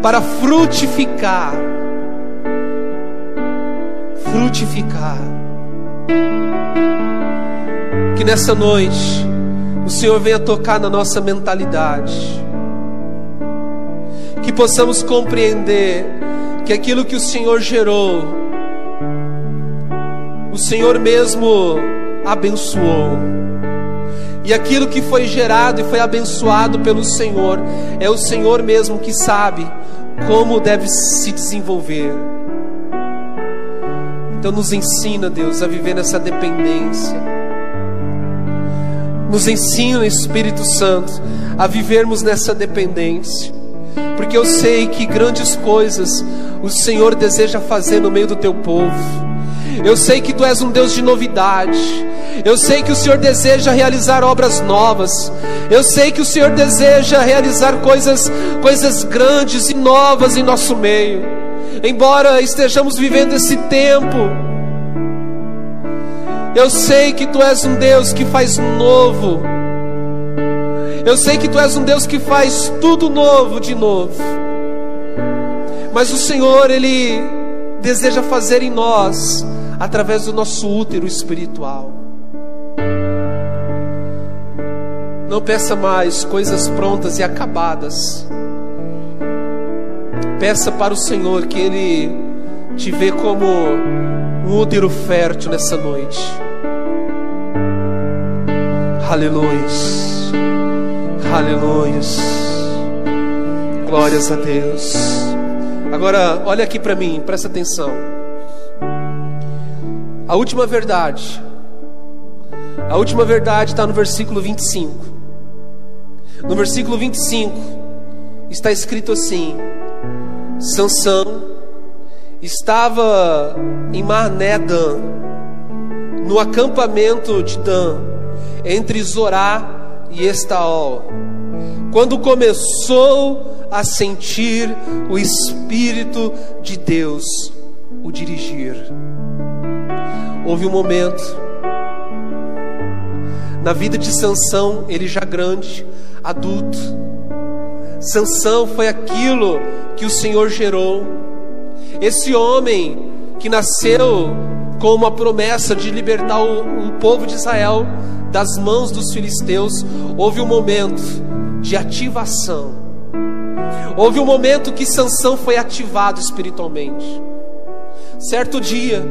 para frutificar. Frutificar. Que nessa noite o Senhor venha tocar na nossa mentalidade. Que possamos compreender que aquilo que o Senhor gerou, o Senhor mesmo abençoou. E aquilo que foi gerado e foi abençoado pelo Senhor, é o Senhor mesmo que sabe como deve se desenvolver. Então nos ensina, Deus, a viver nessa dependência. Nos ensina, Espírito Santo, a vivermos nessa dependência. Porque eu sei que grandes coisas o Senhor deseja fazer no meio do teu povo. Eu sei que tu és um Deus de novidade. Eu sei que o Senhor deseja realizar obras novas. Eu sei que o Senhor deseja realizar coisas, coisas grandes e novas em nosso meio embora estejamos vivendo esse tempo, eu sei que tu és um Deus que faz novo. Eu sei que tu és um Deus que faz tudo novo de novo. Mas o Senhor, Ele deseja fazer em nós, através do nosso útero espiritual. Não peça mais coisas prontas e acabadas. Peça para o Senhor que Ele te vê como um útero fértil nessa noite. Aleluias, aleluias, glórias a Deus, Agora, olha aqui para mim, presta atenção. A última verdade. A última verdade está no versículo 25. No versículo 25 está escrito assim: Sansão estava em Marné Dan, no acampamento de Dan, entre Zorá e Estaol, quando começou a sentir o Espírito de Deus o dirigir. Houve um momento na vida de Sansão, ele já grande, adulto. Sansão foi aquilo que o Senhor gerou. Esse homem que nasceu com uma promessa de libertar o, o povo de Israel das mãos dos filisteus, houve um momento de ativação. Houve um momento que Sansão foi ativado espiritualmente. Certo dia,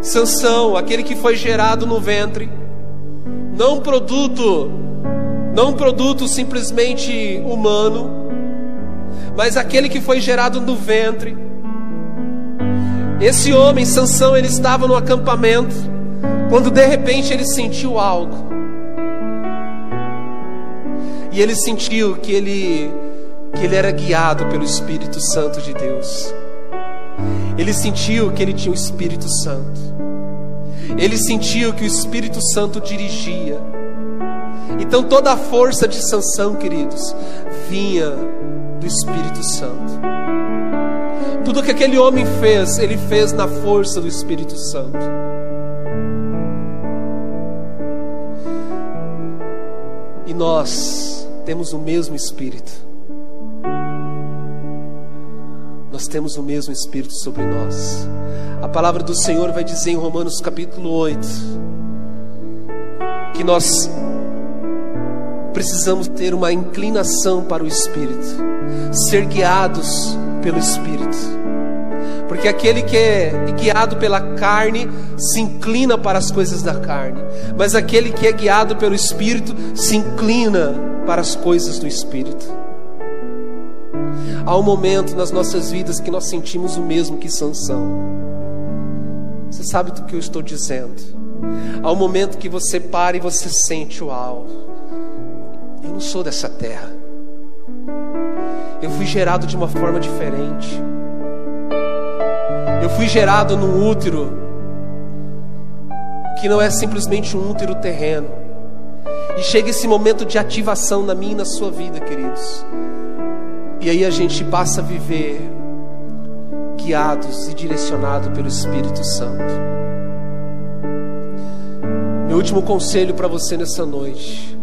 Sansão, aquele que foi gerado no ventre, não produto, não produto simplesmente humano, mas aquele que foi gerado no ventre. Esse homem, Sansão, ele estava no acampamento, quando de repente ele sentiu algo. E ele sentiu que ele que ele era guiado pelo Espírito Santo de Deus. Ele sentiu que ele tinha o Espírito Santo. Ele sentiu que o Espírito Santo dirigia. Então toda a força de Sansão, queridos, vinha do Espírito Santo. Tudo que aquele homem fez, ele fez na força do Espírito Santo. E nós temos o mesmo Espírito. Nós temos o mesmo Espírito sobre nós. A palavra do Senhor vai dizer em Romanos capítulo 8 que nós precisamos ter uma inclinação para o Espírito, ser guiados pelo Espírito. Porque aquele que é guiado pela carne se inclina para as coisas da carne, mas aquele que é guiado pelo Espírito se inclina para as coisas do Espírito. Há um momento nas nossas vidas que nós sentimos o mesmo que Sansão. Você sabe do que eu estou dizendo. Há um momento que você para e você sente, uau, eu não sou dessa terra. Eu fui gerado de uma forma diferente. Eu fui gerado num útero que não é simplesmente um útero terreno. E chega esse momento de ativação na minha e na sua vida, queridos. E aí a gente passa a viver guiados e direcionados pelo Espírito Santo. Meu último conselho para você nessa noite: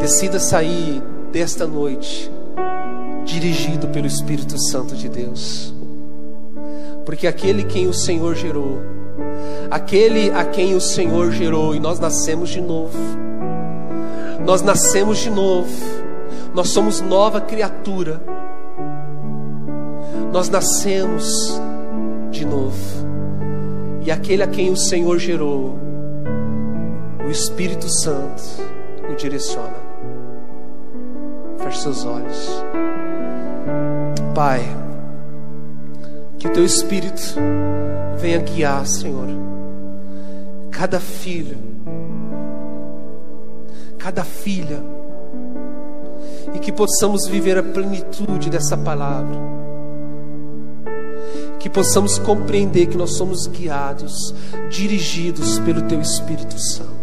decida sair desta noite dirigido pelo Espírito Santo de Deus, porque aquele quem o Senhor gerou, aquele a quem o Senhor gerou, e nós nascemos de novo, nós nascemos de novo, nós somos nova criatura nós nascemos de novo. E aquele a quem o Senhor gerou, o Espírito Santo o direciona. Feche seus olhos. Pai, que o teu Espírito venha guiar, Senhor, cada filho, cada filha, e que possamos viver a plenitude dessa palavra que possamos compreender que nós somos guiados, dirigidos pelo Teu Espírito Santo.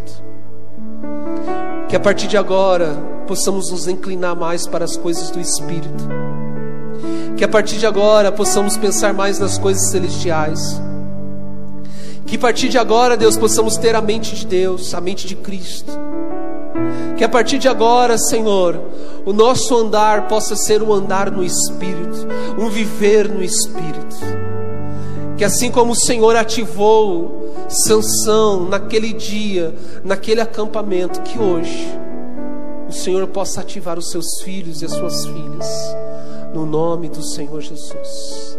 Que a partir de agora possamos nos inclinar mais para as coisas do Espírito. Que a partir de agora possamos pensar mais nas coisas celestiais. Que a partir de agora, Deus, possamos ter a mente de Deus, a mente de Cristo. Que a partir de agora, Senhor, o nosso andar possa ser um andar no Espírito, um viver no Espírito. Que assim como o Senhor ativou Sansão naquele dia, naquele acampamento, que hoje o Senhor possa ativar os seus filhos e as suas filhas, no nome do Senhor Jesus.